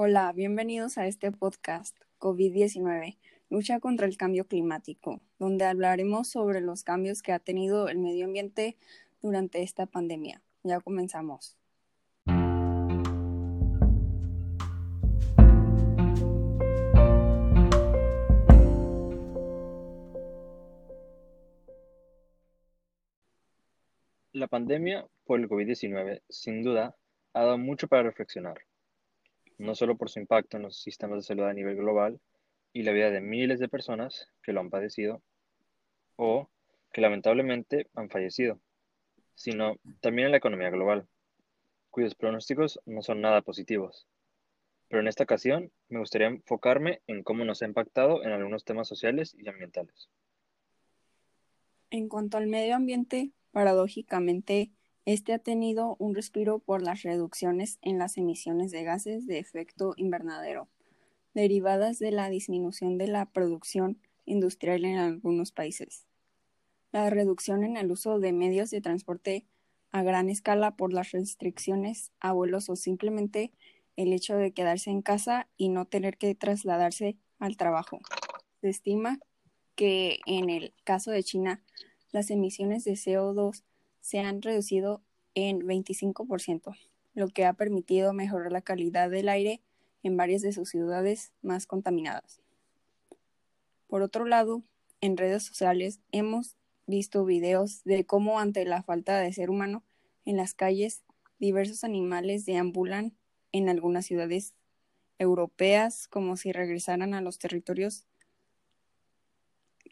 Hola, bienvenidos a este podcast COVID-19, lucha contra el cambio climático, donde hablaremos sobre los cambios que ha tenido el medio ambiente durante esta pandemia. Ya comenzamos. La pandemia por el COVID-19 sin duda ha dado mucho para reflexionar, no solo por su impacto en los sistemas de salud a nivel global y la vida de miles de personas que lo han padecido o que lamentablemente han fallecido, sino también en la economía global, cuyos pronósticos no son nada positivos. Pero en esta ocasión me gustaría enfocarme en cómo nos ha impactado en algunos temas sociales y ambientales. En cuanto al medio ambiente, Paradójicamente, este ha tenido un respiro por las reducciones en las emisiones de gases de efecto invernadero, derivadas de la disminución de la producción industrial en algunos países. La reducción en el uso de medios de transporte a gran escala por las restricciones a vuelos o simplemente el hecho de quedarse en casa y no tener que trasladarse al trabajo. Se estima que en el caso de China las emisiones de CO2 se han reducido en 25%, lo que ha permitido mejorar la calidad del aire en varias de sus ciudades más contaminadas. Por otro lado, en redes sociales hemos visto videos de cómo ante la falta de ser humano en las calles, diversos animales deambulan en algunas ciudades europeas como si regresaran a los territorios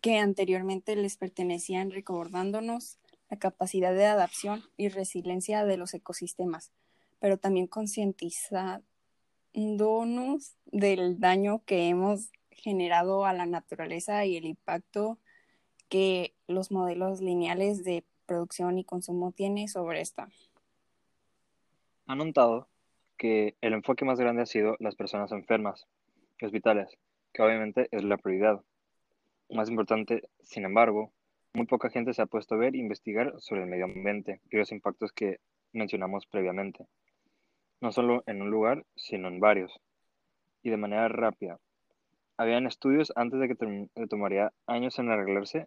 que anteriormente les pertenecían, recordándonos la capacidad de adaptación y resiliencia de los ecosistemas, pero también concientizándonos del daño que hemos generado a la naturaleza y el impacto que los modelos lineales de producción y consumo tienen sobre esta. Han notado que el enfoque más grande ha sido las personas enfermas y hospitales, que obviamente es la prioridad. Más importante, sin embargo, muy poca gente se ha puesto a ver e investigar sobre el medio ambiente y los impactos que mencionamos previamente, no solo en un lugar, sino en varios, y de manera rápida. Habían estudios antes de que tomaría años en arreglarse,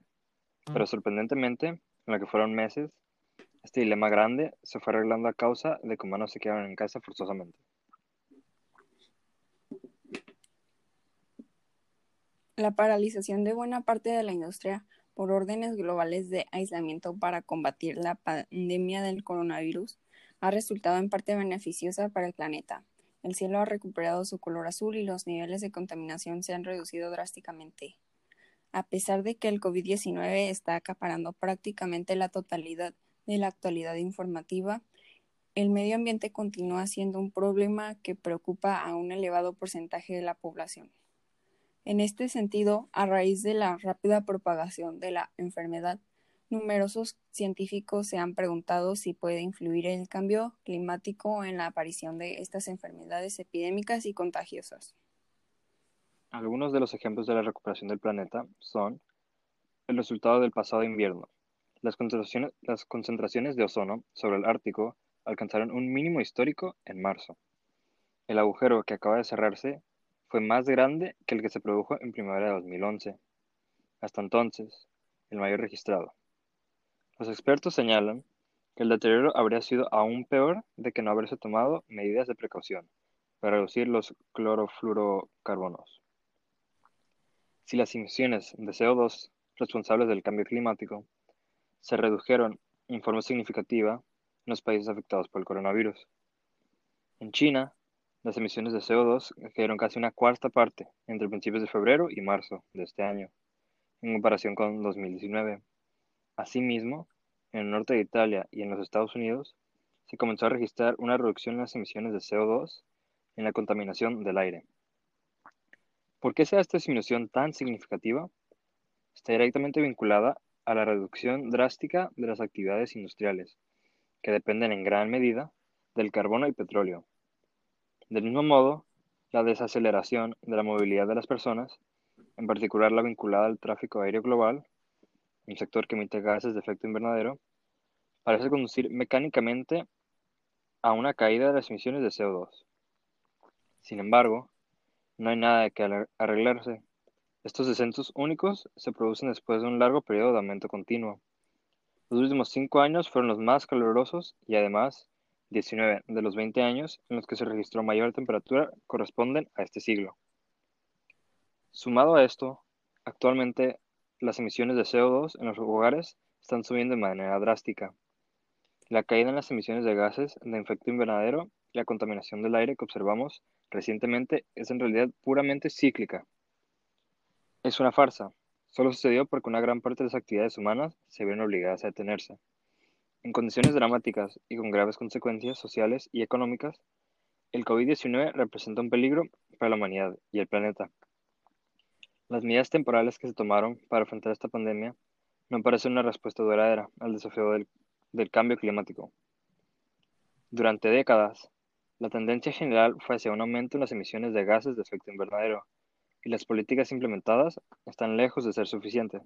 pero sorprendentemente, en lo que fueron meses, este dilema grande se fue arreglando a causa de que humanos se quedaron en casa forzosamente. La paralización de buena parte de la industria por órdenes globales de aislamiento para combatir la pandemia del coronavirus ha resultado en parte beneficiosa para el planeta. El cielo ha recuperado su color azul y los niveles de contaminación se han reducido drásticamente. A pesar de que el COVID-19 está acaparando prácticamente la totalidad de la actualidad informativa, el medio ambiente continúa siendo un problema que preocupa a un elevado porcentaje de la población. En este sentido, a raíz de la rápida propagación de la enfermedad, numerosos científicos se han preguntado si puede influir el cambio climático en la aparición de estas enfermedades epidémicas y contagiosas. Algunos de los ejemplos de la recuperación del planeta son el resultado del pasado invierno. Las concentraciones, las concentraciones de ozono sobre el Ártico alcanzaron un mínimo histórico en marzo. El agujero que acaba de cerrarse fue más grande que el que se produjo en primavera de 2011, hasta entonces el mayor registrado. Los expertos señalan que el deterioro habría sido aún peor de que no haberse tomado medidas de precaución para reducir los clorofluorocarbonos. Si las emisiones de CO2 responsables del cambio climático se redujeron en forma significativa en los países afectados por el coronavirus. En China, las emisiones de CO2 cayeron casi una cuarta parte entre principios de febrero y marzo de este año, en comparación con 2019. Asimismo, en el norte de Italia y en los Estados Unidos, se comenzó a registrar una reducción en las emisiones de CO2 en la contaminación del aire. ¿Por qué sea esta disminución tan significativa? Está directamente vinculada a la reducción drástica de las actividades industriales, que dependen en gran medida del carbono y petróleo, del mismo modo, la desaceleración de la movilidad de las personas, en particular la vinculada al tráfico aéreo global, un sector que emite gases de efecto invernadero, parece conducir mecánicamente a una caída de las emisiones de CO2. Sin embargo, no hay nada de que arreglarse. Estos descensos únicos se producen después de un largo periodo de aumento continuo. Los últimos cinco años fueron los más calurosos y además 19 de los 20 años en los que se registró mayor temperatura corresponden a este siglo. Sumado a esto, actualmente las emisiones de CO2 en los hogares están subiendo de manera drástica. La caída en las emisiones de gases de efecto invernadero y la contaminación del aire que observamos recientemente es en realidad puramente cíclica. Es una farsa. Solo sucedió porque una gran parte de las actividades humanas se vieron obligadas a detenerse. En condiciones dramáticas y con graves consecuencias sociales y económicas, el COVID-19 representa un peligro para la humanidad y el planeta. Las medidas temporales que se tomaron para afrontar esta pandemia no parecen una respuesta duradera al desafío del, del cambio climático. Durante décadas, la tendencia general fue hacia un aumento en las emisiones de gases de efecto invernadero, y las políticas implementadas están lejos de ser suficientes.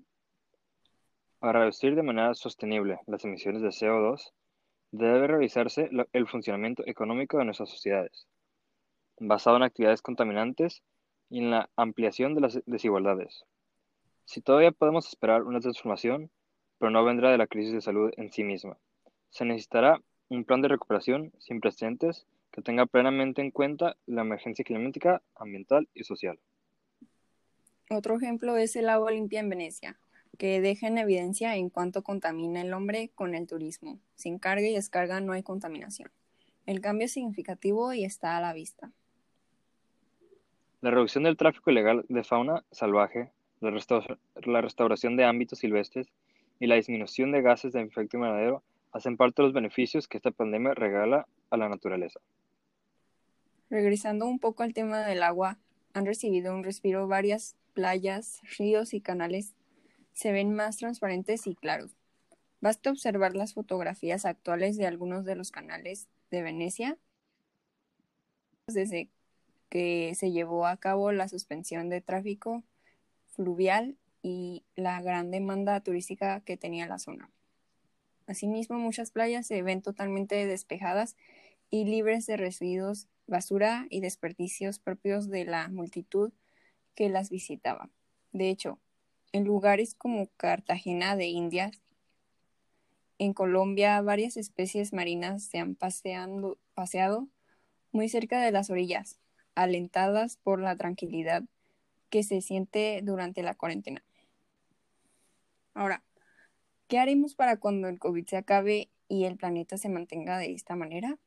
Para reducir de manera sostenible las emisiones de CO2, debe revisarse el funcionamiento económico de nuestras sociedades, basado en actividades contaminantes y en la ampliación de las desigualdades. Si todavía podemos esperar una transformación, pero no vendrá de la crisis de salud en sí misma, se necesitará un plan de recuperación sin precedentes que tenga plenamente en cuenta la emergencia climática, ambiental y social. Otro ejemplo es el agua limpia en Venecia, que deja en evidencia en cuánto contamina el hombre con el turismo. Sin carga y descarga no hay contaminación. El cambio es significativo y está a la vista. La reducción del tráfico ilegal de fauna salvaje, la, restauración de ámbitos silvestres y la disminución de gases de efecto invernadero hacen parte de los beneficios que esta pandemia regala a la naturaleza. Regresando un poco al tema del agua, han recibido un respiro varias playas, ríos y canales se ven más transparentes y claros. Basta observar las fotografías actuales de algunos de los canales de Venecia desde que se llevó a cabo la suspensión de tráfico fluvial y la gran demanda turística que tenía la zona. Asimismo, muchas playas se ven totalmente despejadas y libres de residuos, basura y desperdicios propios de la multitud que las visitaba. De hecho, en lugares como Cartagena de Indias, en Colombia varias especies marinas se han paseado muy cerca de las orillas, alentadas por la tranquilidad que se siente durante la cuarentena. Ahora, ¿qué haremos para cuando el COVID se acabe y el planeta se mantenga de esta manera?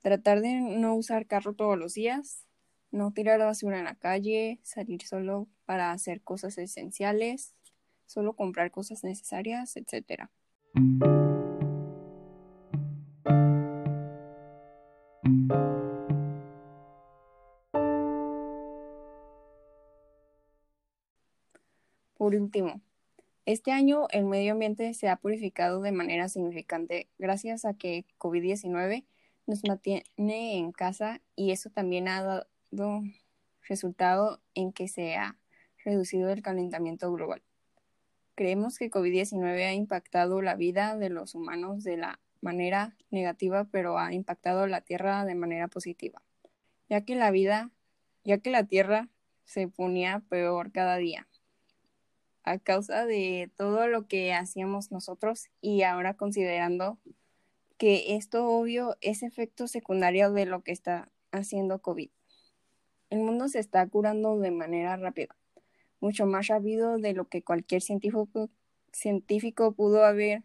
Tratar de no usar carro todos los días, no tirar basura en la calle, salir solo para hacer cosas esenciales, solo comprar cosas necesarias, etc. Por último, este año el medio ambiente se ha purificado de manera significante gracias a que COVID-19 nos mantiene en casa y eso también ha dado resultado en que se ha reducido el calentamiento global. Creemos que COVID-19 ha impactado la vida de los humanos de la manera negativa, pero ha impactado la Tierra de manera positiva, ya que la vida, ya que la Tierra se ponía peor cada día a causa de todo lo que hacíamos nosotros y ahora considerando que esto obvio es efecto secundario de lo que está haciendo COVID. El mundo se está curando de manera rápida, mucho más rápido de lo que cualquier científico, científico pudo haber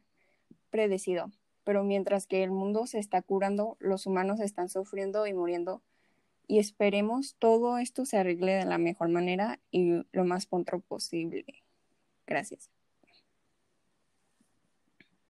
predecido. Pero mientras que el mundo se está curando, los humanos están sufriendo y muriendo. Y esperemos todo esto se arregle de la mejor manera y lo más pronto posible. Gracias.